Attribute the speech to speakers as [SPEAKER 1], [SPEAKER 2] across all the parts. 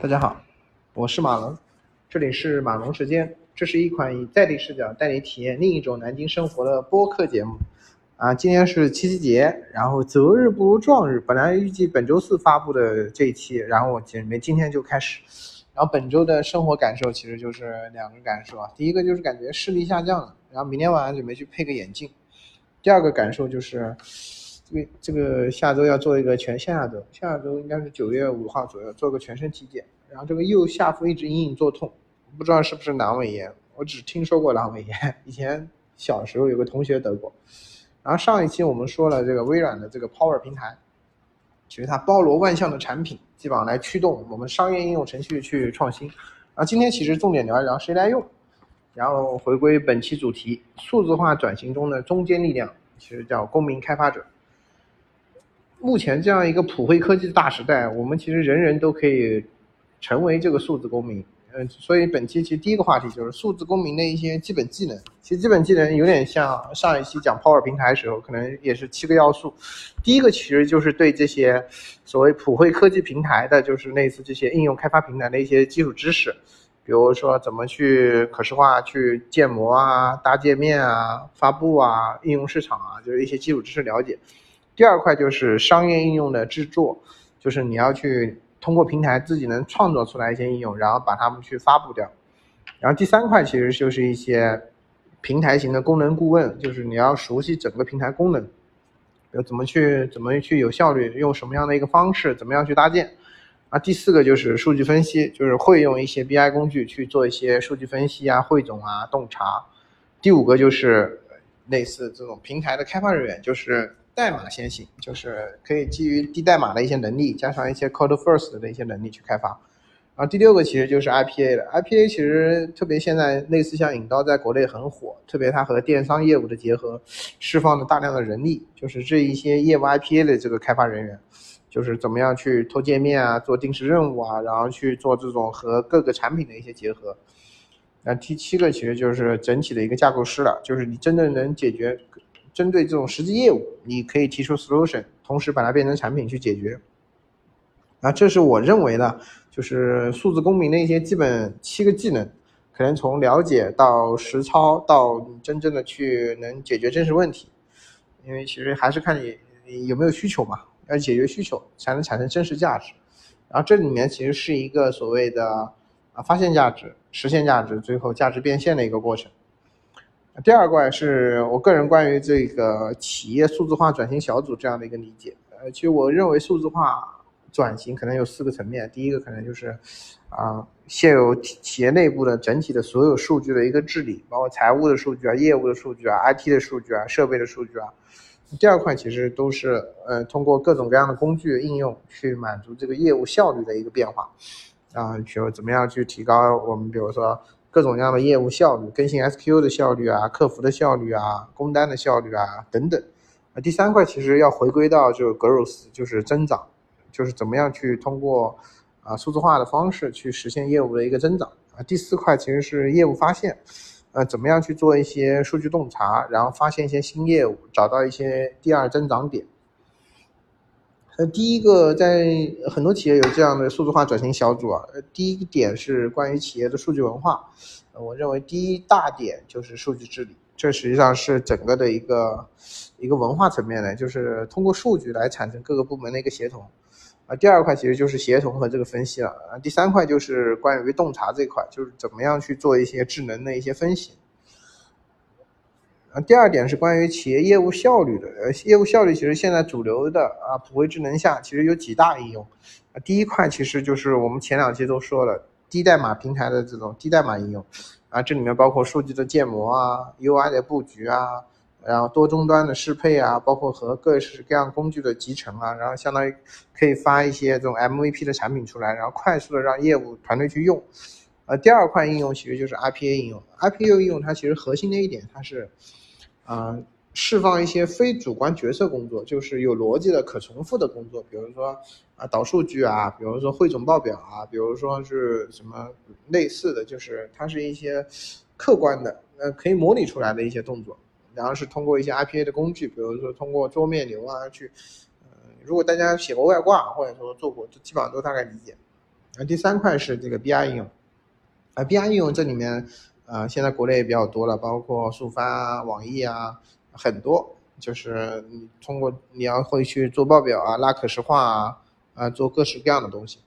[SPEAKER 1] 大家好，我是马龙，这里是马龙时间。这是一款以在地视角带你体验另一种南京生活的播客节目。啊，今天是七夕节，然后择日不如撞日。本来预计本周四发布的这一期，然后我准备今天就开始。然后本周的生活感受其实就是两个感受啊，第一个就是感觉视力下降了，然后明天晚上准备去配个眼镜。第二个感受就是。这个这个下周要做一个全下下周，下周应该是九月五号左右做个全身体检。然后这个右下腹一直隐隐作痛，不知道是不是阑尾炎，我只听说过阑尾炎，以前小时候有个同学得过。然后上一期我们说了这个微软的这个 Power 平台，其实它包罗万象的产品，基本上来驱动我们商业应用程序去创新。然后今天其实重点聊一聊谁来用，然后回归本期主题，数字化转型中的中坚力量，其实叫公民开发者。目前这样一个普惠科技的大时代，我们其实人人都可以成为这个数字公民。嗯，所以本期其实第一个话题就是数字公民的一些基本技能。其实基本技能有点像上一期讲 Power 平台的时候，可能也是七个要素。第一个其实就是对这些所谓普惠科技平台的，就是类似这些应用开发平台的一些基础知识，比如说怎么去可视化、去建模啊、搭界面啊、发布啊、应用市场啊，就是一些基础知识了解。第二块就是商业应用的制作，就是你要去通过平台自己能创作出来一些应用，然后把它们去发布掉。然后第三块其实就是一些平台型的功能顾问，就是你要熟悉整个平台功能，要怎么去怎么去有效率，用什么样的一个方式，怎么样去搭建。啊，第四个就是数据分析，就是会用一些 BI 工具去做一些数据分析啊、汇总啊、洞察。第五个就是类似这种平台的开发人员，就是。代码先行，就是可以基于低代码的一些能力，加上一些 code first 的一些能力去开发。然后第六个其实就是 IPA 了，IPA 其实特别现在类似像引刀在国内很火，特别它和电商业务的结合，释放了大量的人力，就是这一些业务 IPA 的这个开发人员，就是怎么样去偷界面啊，做定时任务啊，然后去做这种和各个产品的一些结合。那第七个其实就是整体的一个架构师了，就是你真正能解决。针对这种实际业务，你可以提出 solution，同时把它变成产品去解决。啊，这是我认为的，就是数字公民的一些基本七个技能，可能从了解到实操到真正的去能解决真实问题。因为其实还是看你有没有需求嘛，要解决需求才能产生真实价值。然后这里面其实是一个所谓的啊发现价值、实现价值、最后价值变现的一个过程。第二块是我个人关于这个企业数字化转型小组这样的一个理解。呃，其实我认为数字化转型可能有四个层面。第一个可能就是，啊，现有企业内部的整体的所有数据的一个治理，包括财务的数据啊、业务的数据啊、IT 的数据啊、设备的数据啊。第二块其实都是，呃，通过各种各样的工具应用去满足这个业务效率的一个变化。啊，比如怎么样去提高我们，比如说。各种各样的业务效率，更新 SQ 的效率啊，客服的效率啊，工单的效率啊等等。啊，第三块其实要回归到就是 growth，就是增长，就是怎么样去通过啊数字化的方式去实现业务的一个增长。啊，第四块其实是业务发现，呃，怎么样去做一些数据洞察，然后发现一些新业务，找到一些第二增长点。呃，第一个在很多企业有这样的数字化转型小组啊。呃，第一个点是关于企业的数据文化。我认为第一大点就是数据治理，这实际上是整个的一个一个文化层面的，就是通过数据来产生各个部门的一个协同。啊，第二块其实就是协同和这个分析了。啊，第三块就是关于洞察这块，就是怎么样去做一些智能的一些分析。啊，第二点是关于企业业务效率的。呃，业务效率其实现在主流的啊，普惠智能下其实有几大应用。啊，第一块其实就是我们前两期都说了，低代码平台的这种低代码应用。啊，这里面包括数据的建模啊，UI 的布局啊，然后多终端的适配啊，包括和各式各样工具的集成啊，然后相当于可以发一些这种 MVP 的产品出来，然后快速的让业务团队去用。呃，第二块应用其实就是 IPA 应用，IPA 应用它其实核心的一点，它是，啊，释放一些非主观决策工作，就是有逻辑的可重复的工作，比如说啊导数据啊，比如说汇总报表啊，比如说是什么类似的，就是它是一些客观的，呃，可以模拟出来的一些动作，然后是通过一些 IPA 的工具，比如说通过桌面流啊去，呃，如果大家写过外挂或者说做过，就基本上都大概理解。然后，第三块是这个 BI 应用，啊，BI 应用这里面，呃，现在国内也比较多了，包括速发啊、网易啊，很多，就是你通过你要会去做报表啊、拉可视化啊，啊，做各式各样的东西。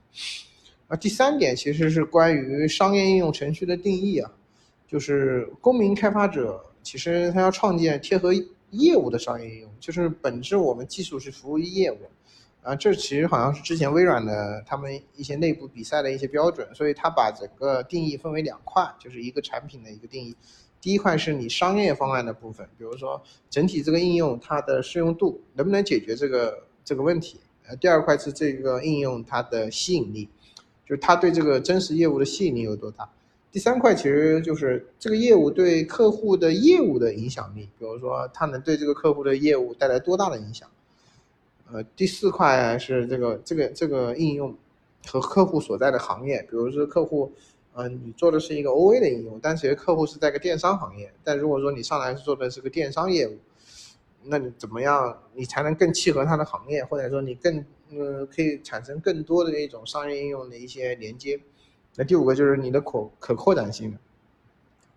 [SPEAKER 1] 啊，第三点其实是关于商业应用程序的定义啊，就是公民开发者其实他要创建贴合业务的商业应用，就是本质我们技术是服务于业务，啊，这其实好像是之前微软的他们一些内部比赛的一些标准，所以他把整个定义分为两块，就是一个产品的一个定义，第一块是你商业方案的部分，比如说整体这个应用它的适用度能不能解决这个这个问题，呃，第二块是这个应用它的吸引力。就是它对这个真实业务的吸引力有多大？第三块其实就是这个业务对客户的业务的影响力，比如说它能对这个客户的业务带来多大的影响？呃，第四块是这个这个这个应用和客户所在的行业，比如说客户，嗯，你做的是一个 OA 的应用，但其实客户是在个电商行业，但如果说你上来是做的是个电商业务。那你怎么样，你才能更契合它的行业，或者说你更呃可以产生更多的一种商业应用的一些连接？那第五个就是你的可可扩展性的，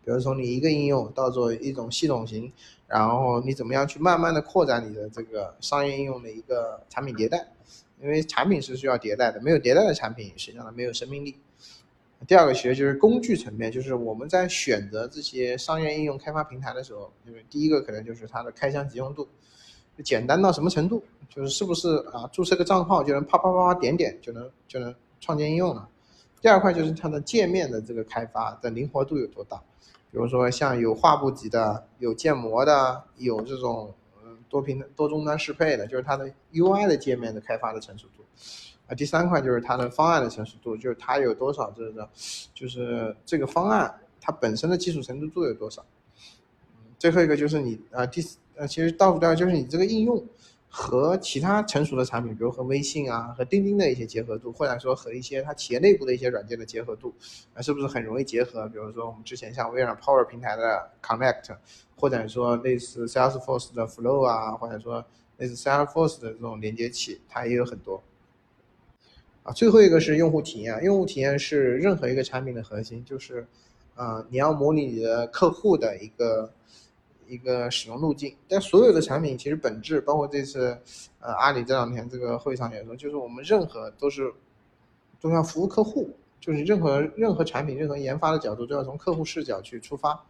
[SPEAKER 1] 比如从你一个应用到做一种系统型，然后你怎么样去慢慢的扩展你的这个商业应用的一个产品迭代？因为产品是需要迭代的，没有迭代的产品实际上它没有生命力。第二个其实就是工具层面，就是我们在选择这些商业应用开发平台的时候，就是第一个可能就是它的开箱即用度，简单到什么程度，就是是不是啊注册个账号就能啪啪啪啪点点就能就能创建应用了。第二块就是它的界面的这个开发的灵活度有多大，比如说像有画布级的、有建模的、有这种嗯多平多终端适配的，就是它的 UI 的界面的开发的成熟度。啊，第三块就是它的方案的成熟度，就是它有多少这个，就是这个方案它本身的技术成熟度有多少。最后一个就是你啊，第呃，其实倒数第二就是你这个应用和其他成熟的产品，比如和微信啊、和钉钉的一些结合度，或者说和一些它企业内部的一些软件的结合度，啊，是不是很容易结合？比如说我们之前像微软 Power 平台的 Connect，或者说类似 Salesforce 的 Flow 啊，或者说类似 Salesforce 的这种连接器，它也有很多。啊，最后一个是用户体验。用户体验是任何一个产品的核心，就是，呃，你要模拟你的客户的一个一个使用路径。但所有的产品其实本质，包括这次，呃，阿里这两天这个会上也说，就是我们任何都是都要服务客户，就是任何任何产品、任何研发的角度都要从客户视角去出发。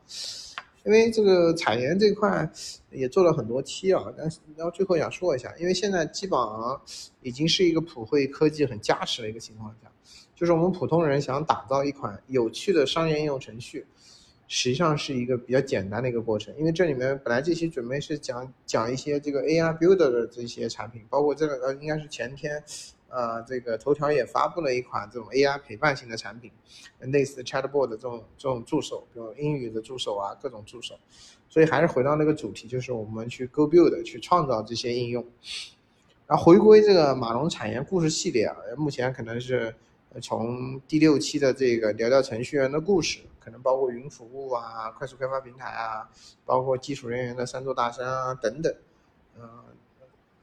[SPEAKER 1] 因为这个产研这块也做了很多期啊，但是然后最后想说一下，因为现在基本上已经是一个普惠科技很加持的一个情况下，就是我们普通人想打造一款有趣的商业应用程序，实际上是一个比较简单的一个过程。因为这里面本来这期准备是讲讲一些这个 AI Builder 的这些产品，包括这个呃应该是前天。呃，这个头条也发布了一款这种 AI 陪伴型的产品，类似 Chatbot 的这种这种助手，比如英语的助手啊，各种助手。所以还是回到那个主题，就是我们去 Go Build 去创造这些应用。然后回归这个马龙产业故事系列啊，目前可能是从第六期的这个聊聊程序员的故事，可能包括云服务啊、快速开发平台啊，包括技术人员的三座大山啊等等，嗯。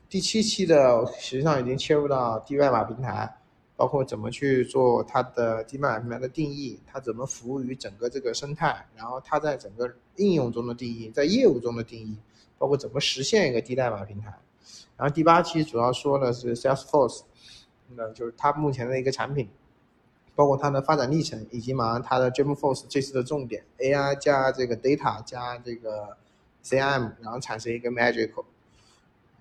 [SPEAKER 1] 第七期的实际上已经切入到低代码平台，包括怎么去做它的低代码平台的定义，它怎么服务于整个这个生态，然后它在整个应用中的定义，在业务中的定义，包括怎么实现一个低代码平台。然后第八期主要说的是 Salesforce，那就是它目前的一个产品，包括它的发展历程，以及马上它的 Dreamforce 这次的重点 AI 加这个 data 加这个 CM，然后产生一个 Magical。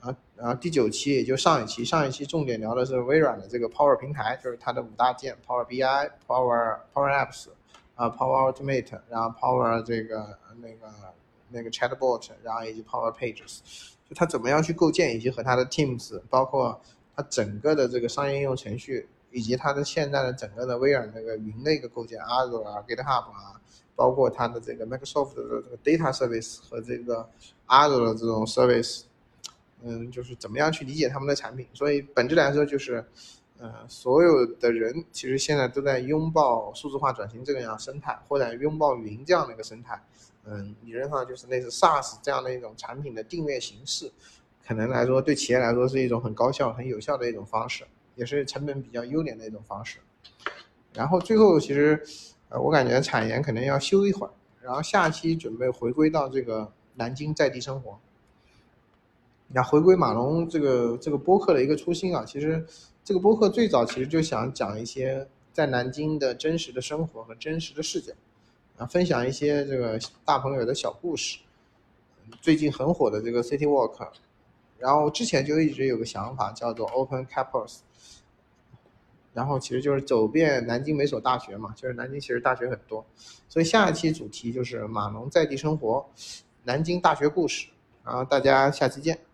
[SPEAKER 1] 啊，然后第九期也就上一期，上一期重点聊的是微软的这个 Power 平台，就是它的五大件：Power BI、Power Power Apps，啊，Power Automate，然后 Power 这个那个那个 Chatbot，然后以及 Power Pages，就它怎么样去构建，以及和它的 Teams，包括它整个的这个商业应用程序，以及它的现在的整个的微软那个云的一个构建，Azure 啊，GitHub 啊，包括它的这个 Microsoft 的这个 Data Service 和这个 Azure 的这种 Service。嗯，就是怎么样去理解他们的产品，所以本质来说就是，呃，所有的人其实现在都在拥抱数字化转型这个样生态，或者拥抱云这样的一个生态。嗯，理论上就是类似 SaaS 这样的一种产品的订阅形式，可能来说对企业来说是一种很高效、很有效的一种方式，也是成本比较优廉的一种方式。然后最后其实，呃，我感觉产研可能要休一会儿，然后下期准备回归到这个南京在地生活。那回归马龙这个这个播客的一个初心啊，其实这个播客最早其实就想讲一些在南京的真实的生活和真实的视角，啊，分享一些这个大朋友的小故事。最近很火的这个 City Walk，然后之前就一直有个想法叫做 Open Campus，然后其实就是走遍南京每所大学嘛，就是南京其实大学很多，所以下一期主题就是马龙在地生活，南京大学故事，然后大家下期见。